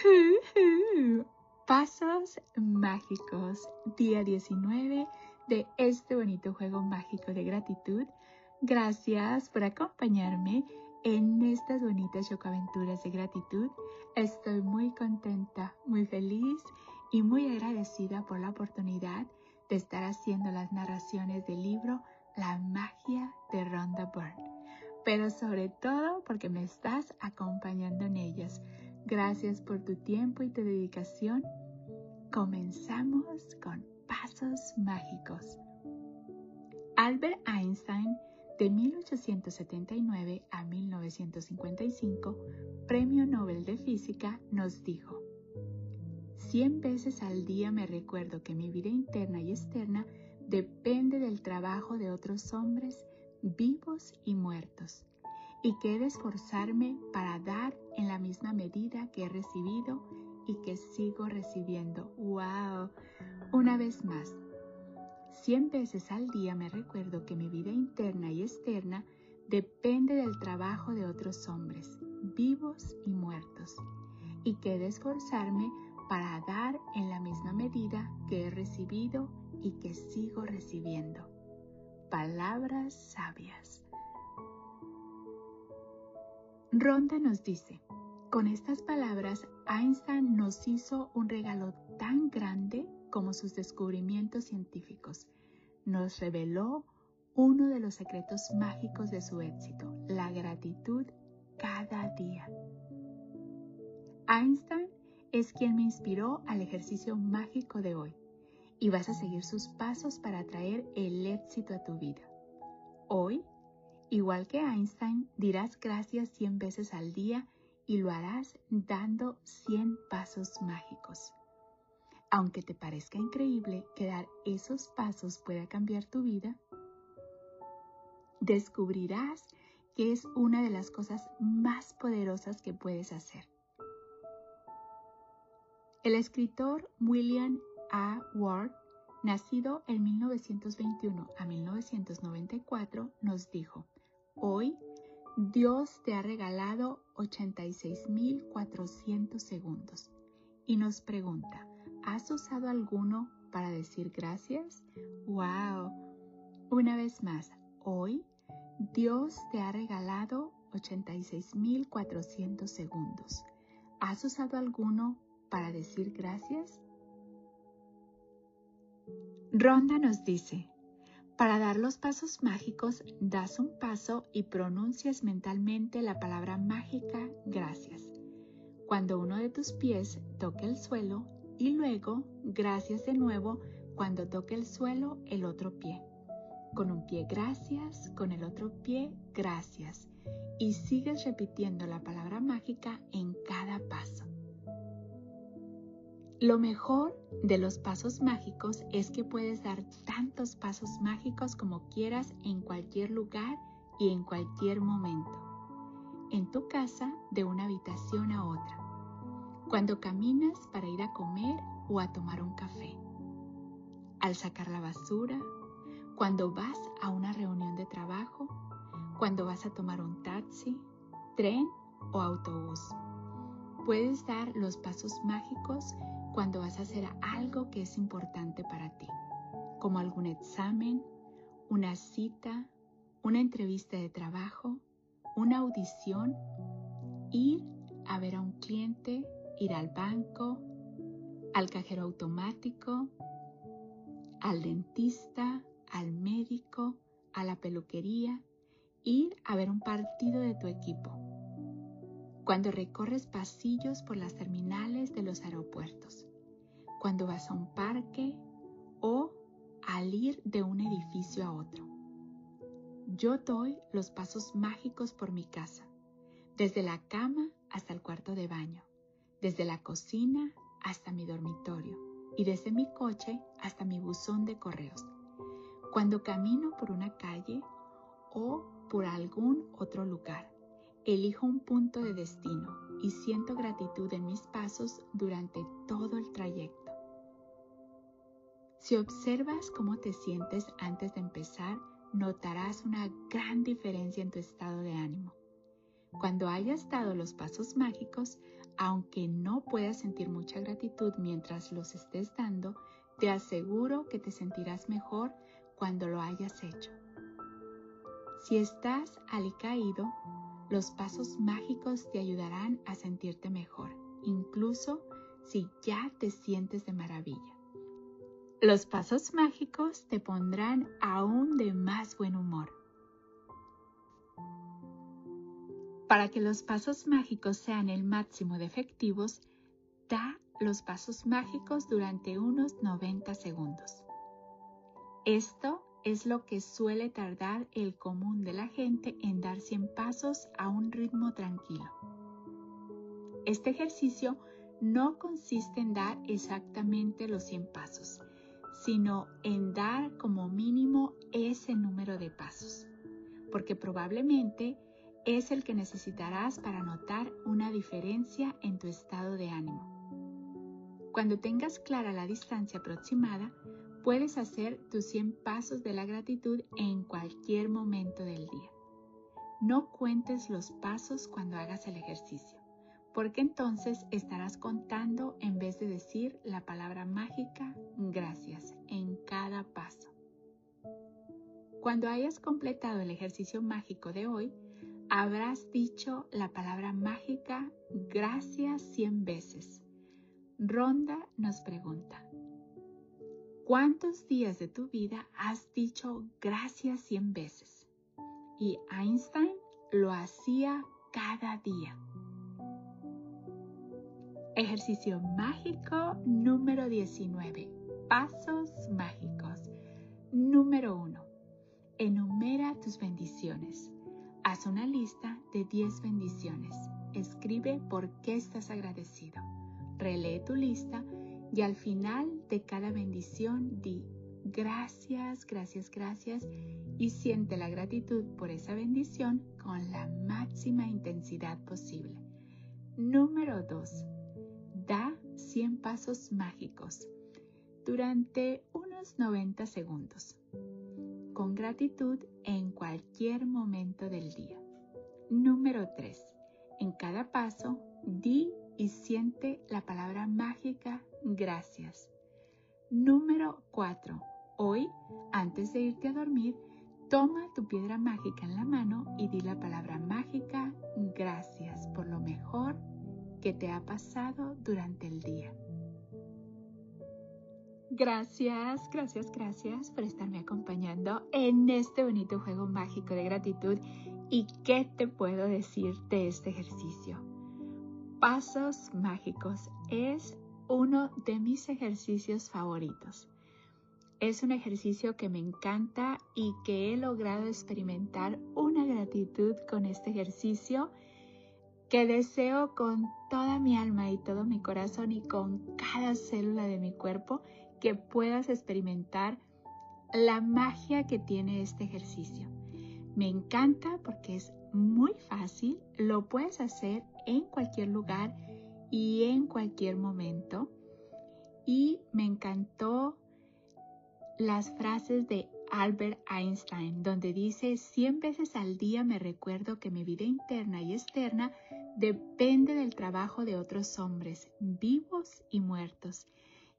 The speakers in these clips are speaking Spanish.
Pasos mágicos, día 19 de este bonito juego mágico de gratitud. Gracias por acompañarme en estas bonitas chocaventuras de gratitud. Estoy muy contenta, muy feliz y muy agradecida por la oportunidad de estar haciendo las narraciones del libro La magia de Rhonda Byrne. Pero sobre todo porque me estás acompañando en ellas. Gracias por tu tiempo y tu dedicación. Comenzamos con pasos mágicos. Albert Einstein, de 1879 a 1955, Premio Nobel de Física, nos dijo, Cien veces al día me recuerdo que mi vida interna y externa depende del trabajo de otros hombres vivos y muertos, y que he de esforzarme para dar en la misma medida que he recibido y que sigo recibiendo. ¡Wow! Una vez más, cien veces al día me recuerdo que mi vida interna y externa depende del trabajo de otros hombres, vivos y muertos, y que he de esforzarme para dar en la misma medida que he recibido y que sigo recibiendo. Palabras sabias. Ronda nos dice, con estas palabras Einstein nos hizo un regalo tan grande como sus descubrimientos científicos. Nos reveló uno de los secretos mágicos de su éxito, la gratitud cada día. Einstein es quien me inspiró al ejercicio mágico de hoy y vas a seguir sus pasos para traer el éxito a tu vida. Hoy, igual que Einstein, dirás gracias 100 veces al día y lo harás dando 100 pasos mágicos. Aunque te parezca increíble que dar esos pasos pueda cambiar tu vida, descubrirás que es una de las cosas más poderosas que puedes hacer. El escritor William A. Ward, nacido en 1921 a 1994, nos dijo, hoy Dios te ha regalado 86.400 segundos y nos pregunta, ¿has usado alguno para decir gracias? ¡Wow! Una vez más, hoy Dios te ha regalado 86.400 segundos. ¿Has usado alguno para decir gracias? Ronda nos dice, para dar los pasos mágicos, das un paso y pronuncias mentalmente la palabra mágica gracias. Cuando uno de tus pies toque el suelo y luego gracias de nuevo cuando toque el suelo el otro pie. Con un pie gracias, con el otro pie gracias. Y sigues repitiendo la palabra mágica en cada paso. Lo mejor de los pasos mágicos es que puedes dar tantos pasos mágicos como quieras en cualquier lugar y en cualquier momento. En tu casa, de una habitación a otra. Cuando caminas para ir a comer o a tomar un café. Al sacar la basura. Cuando vas a una reunión de trabajo. Cuando vas a tomar un taxi, tren o autobús. Puedes dar los pasos mágicos cuando vas a hacer algo que es importante para ti, como algún examen, una cita, una entrevista de trabajo, una audición, ir a ver a un cliente, ir al banco, al cajero automático, al dentista, al médico, a la peluquería, ir a ver un partido de tu equipo cuando recorres pasillos por las terminales de los aeropuertos, cuando vas a un parque o al ir de un edificio a otro. Yo doy los pasos mágicos por mi casa, desde la cama hasta el cuarto de baño, desde la cocina hasta mi dormitorio y desde mi coche hasta mi buzón de correos. Cuando camino por una calle o por algún otro lugar Elijo un punto de destino y siento gratitud en mis pasos durante todo el trayecto. Si observas cómo te sientes antes de empezar, notarás una gran diferencia en tu estado de ánimo. Cuando hayas dado los pasos mágicos, aunque no puedas sentir mucha gratitud mientras los estés dando, te aseguro que te sentirás mejor cuando lo hayas hecho. Si estás alicaído, los pasos mágicos te ayudarán a sentirte mejor, incluso si ya te sientes de maravilla. Los pasos mágicos te pondrán aún de más buen humor. Para que los pasos mágicos sean el máximo de efectivos, da los pasos mágicos durante unos 90 segundos. Esto es lo que suele tardar el común de la gente en dar 100 pasos a un ritmo tranquilo. Este ejercicio no consiste en dar exactamente los 100 pasos, sino en dar como mínimo ese número de pasos, porque probablemente es el que necesitarás para notar una diferencia en tu estado de ánimo. Cuando tengas clara la distancia aproximada, puedes hacer tus 100 pasos de la gratitud en cualquier momento del día. No cuentes los pasos cuando hagas el ejercicio porque entonces estarás contando en vez de decir la palabra mágica gracias en cada paso. Cuando hayas completado el ejercicio mágico de hoy, habrás dicho la palabra mágica gracias 100 veces. Ronda nos pregunta, ¿cuántos días de tu vida has dicho gracias 100 veces? Y Einstein lo hacía cada día. Ejercicio mágico número 19. Pasos mágicos. Número 1. Enumera tus bendiciones. Haz una lista de 10 bendiciones. Escribe por qué estás agradecido. Relee tu lista y al final de cada bendición di gracias, gracias, gracias y siente la gratitud por esa bendición con la máxima intensidad posible. Número 2 da 100 pasos mágicos durante unos 90 segundos, con gratitud en cualquier momento del día. Número 3. En cada paso, di y siente la palabra mágica gracias. Número 4. Hoy, antes de irte a dormir, toma tu piedra mágica en la mano y di la palabra mágica gracias por lo mejor que te ha pasado durante el día. Gracias, gracias, gracias por estarme acompañando en este bonito juego mágico de gratitud. ¿Y qué te puedo decir de este ejercicio? Pasos mágicos es uno de mis ejercicios favoritos. Es un ejercicio que me encanta y que he logrado experimentar una gratitud con este ejercicio que deseo con toda mi alma y todo mi corazón y con cada célula de mi cuerpo que puedas experimentar la magia que tiene este ejercicio. Me encanta porque es muy fácil, lo puedes hacer en cualquier lugar y en cualquier momento. Y me encantó las frases de Albert Einstein, donde dice, 100 veces al día me recuerdo que mi vida interna y externa depende del trabajo de otros hombres, vivos y muertos,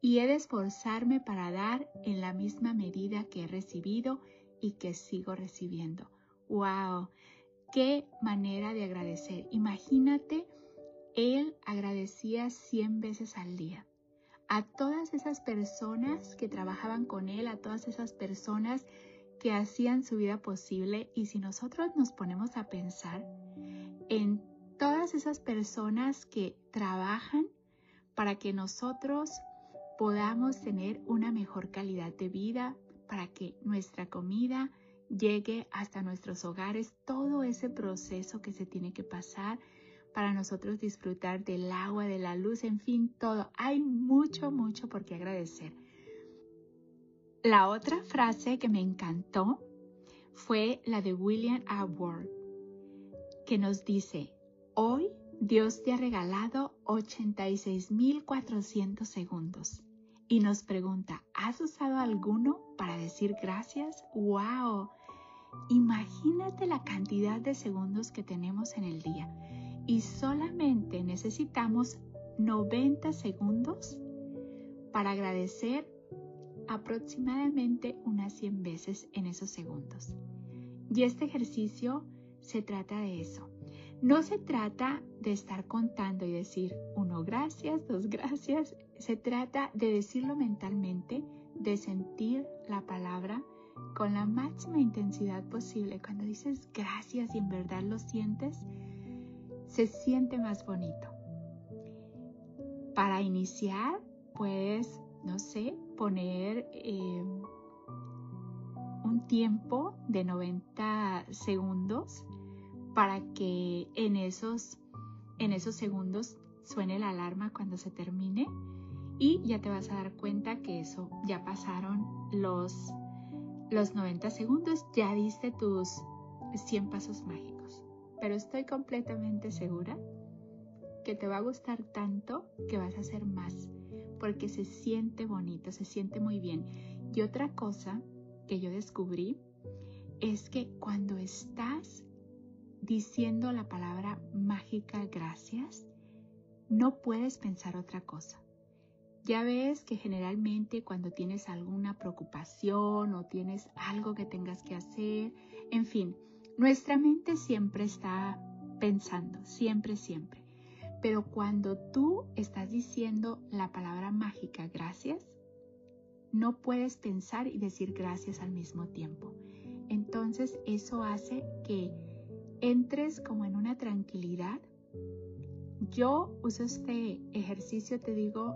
y he de esforzarme para dar en la misma medida que he recibido y que sigo recibiendo. ¡Wow! ¡Qué manera de agradecer! Imagínate, él agradecía 100 veces al día a todas esas personas que trabajaban con él, a todas esas personas que hacían su vida posible. Y si nosotros nos ponemos a pensar en todas esas personas que trabajan para que nosotros podamos tener una mejor calidad de vida, para que nuestra comida llegue hasta nuestros hogares, todo ese proceso que se tiene que pasar para nosotros disfrutar del agua, de la luz, en fin, todo. Hay mucho, mucho por qué agradecer. La otra frase que me encantó fue la de William A. Que nos dice, hoy Dios te ha regalado 86.400 segundos y nos pregunta, ¿has usado alguno para decir gracias? ¡Wow! Imagínate la cantidad de segundos que tenemos en el día y solamente necesitamos 90 segundos para agradecer aproximadamente unas 100 veces en esos segundos. Y este ejercicio se trata de eso. No se trata de estar contando y decir uno gracias, dos gracias. Se trata de decirlo mentalmente, de sentir la palabra con la máxima intensidad posible. Cuando dices gracias y en verdad lo sientes, se siente más bonito. Para iniciar, puedes, no sé, poner eh, un tiempo de 90 segundos para que en esos, en esos segundos suene la alarma cuando se termine y ya te vas a dar cuenta que eso ya pasaron los, los 90 segundos, ya diste tus 100 pasos mágicos. Pero estoy completamente segura que te va a gustar tanto que vas a hacer más, porque se siente bonito, se siente muy bien. Y otra cosa que yo descubrí es que cuando estás diciendo la palabra mágica gracias, no puedes pensar otra cosa. Ya ves que generalmente cuando tienes alguna preocupación o tienes algo que tengas que hacer, en fin, nuestra mente siempre está pensando, siempre, siempre. Pero cuando tú estás diciendo la palabra mágica gracias, no puedes pensar y decir gracias al mismo tiempo. Entonces eso hace que entres como en una tranquilidad. Yo uso este ejercicio, te digo,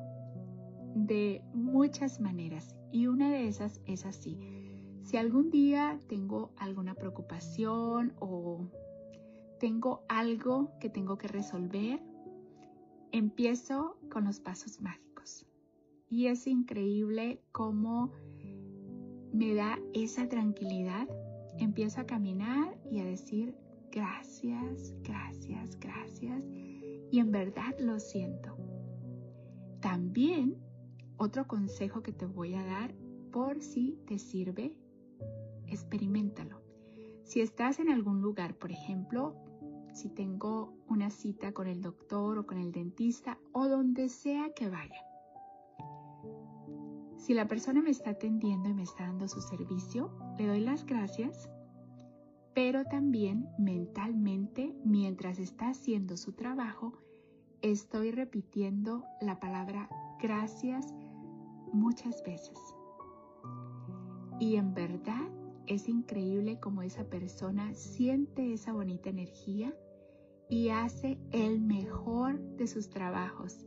de muchas maneras y una de esas es así. Si algún día tengo alguna preocupación o tengo algo que tengo que resolver, empiezo con los pasos mágicos. Y es increíble cómo me da esa tranquilidad. Empiezo a caminar y a decir gracias, gracias, gracias. Y en verdad lo siento. También otro consejo que te voy a dar por si te sirve, experimentalo. Si estás en algún lugar, por ejemplo, si tengo una cita con el doctor o con el dentista o donde sea que vaya. Si la persona me está atendiendo y me está dando su servicio, le doy las gracias, pero también mentalmente, mientras está haciendo su trabajo, estoy repitiendo la palabra gracias muchas veces. Y en verdad es increíble como esa persona siente esa bonita energía y hace el mejor de sus trabajos.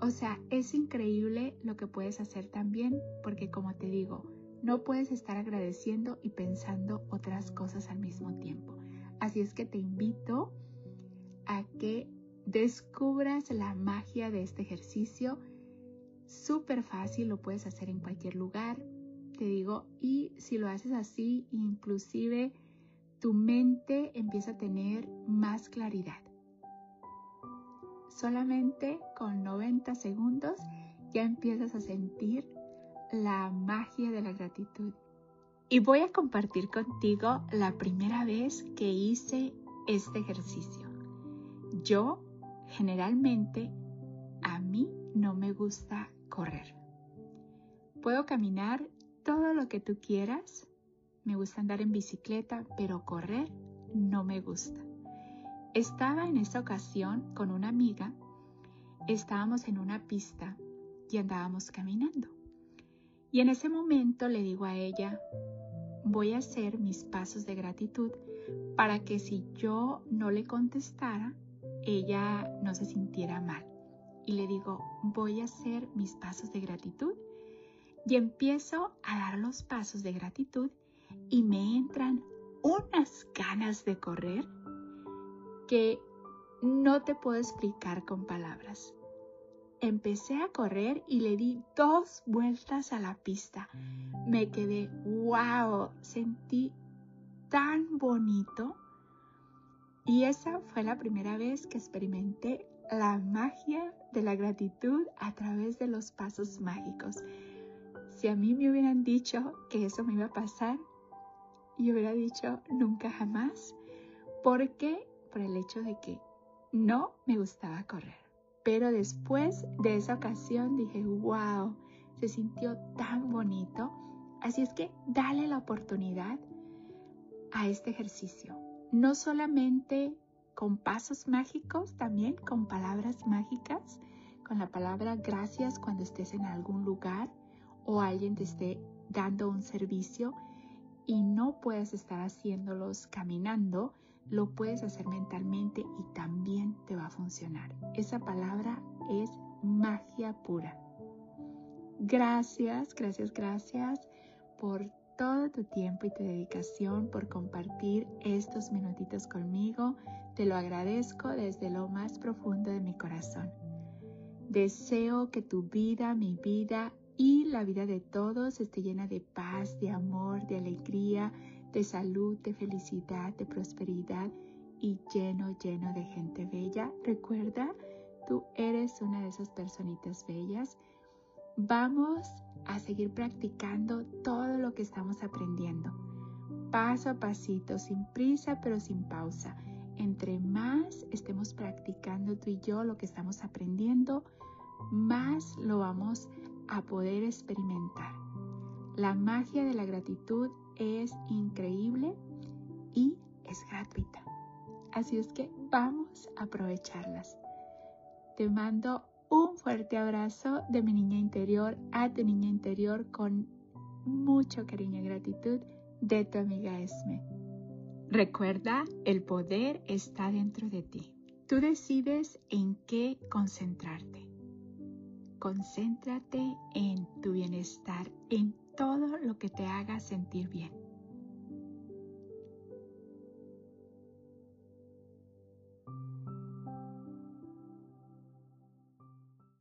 O sea, es increíble lo que puedes hacer también porque como te digo, no puedes estar agradeciendo y pensando otras cosas al mismo tiempo. Así es que te invito a que descubras la magia de este ejercicio súper fácil, lo puedes hacer en cualquier lugar, te digo, y si lo haces así, inclusive tu mente empieza a tener más claridad. Solamente con 90 segundos ya empiezas a sentir la magia de la gratitud. Y voy a compartir contigo la primera vez que hice este ejercicio. Yo generalmente a mí no me gusta correr. Puedo caminar todo lo que tú quieras. Me gusta andar en bicicleta, pero correr no me gusta. Estaba en esta ocasión con una amiga. Estábamos en una pista y andábamos caminando. Y en ese momento le digo a ella, voy a hacer mis pasos de gratitud para que si yo no le contestara, ella no se sintiera mal y le digo, voy a hacer mis pasos de gratitud y empiezo a dar los pasos de gratitud y me entran unas ganas de correr que no te puedo explicar con palabras. Empecé a correr y le di dos vueltas a la pista. Me quedé, wow, sentí tan bonito. Y esa fue la primera vez que experimenté la magia de la gratitud a través de los pasos mágicos. Si a mí me hubieran dicho que eso me iba a pasar, yo hubiera dicho nunca jamás. ¿Por qué? Por el hecho de que no me gustaba correr. Pero después de esa ocasión dije, wow, se sintió tan bonito. Así es que dale la oportunidad a este ejercicio. No solamente con pasos mágicos, también con palabras mágicas, con la palabra gracias cuando estés en algún lugar o alguien te esté dando un servicio y no puedes estar haciéndolos caminando, lo puedes hacer mentalmente y también te va a funcionar. Esa palabra es magia pura. Gracias, gracias, gracias por todo tu tiempo y tu dedicación, por compartir estos minutitos conmigo. Te lo agradezco desde lo más profundo de mi corazón. Deseo que tu vida, mi vida y la vida de todos esté llena de paz, de amor, de alegría, de salud, de felicidad, de prosperidad y lleno, lleno de gente bella. Recuerda, tú eres una de esas personitas bellas. Vamos a seguir practicando todo lo que estamos aprendiendo, paso a pasito, sin prisa pero sin pausa. Entre más estemos practicando tú y yo lo que estamos aprendiendo, más lo vamos a poder experimentar. La magia de la gratitud es increíble y es gratuita. Así es que vamos a aprovecharlas. Te mando un fuerte abrazo de mi niña interior a tu niña interior con mucho cariño y gratitud de tu amiga Esme. Recuerda, el poder está dentro de ti. Tú decides en qué concentrarte. Concéntrate en tu bienestar, en todo lo que te haga sentir bien.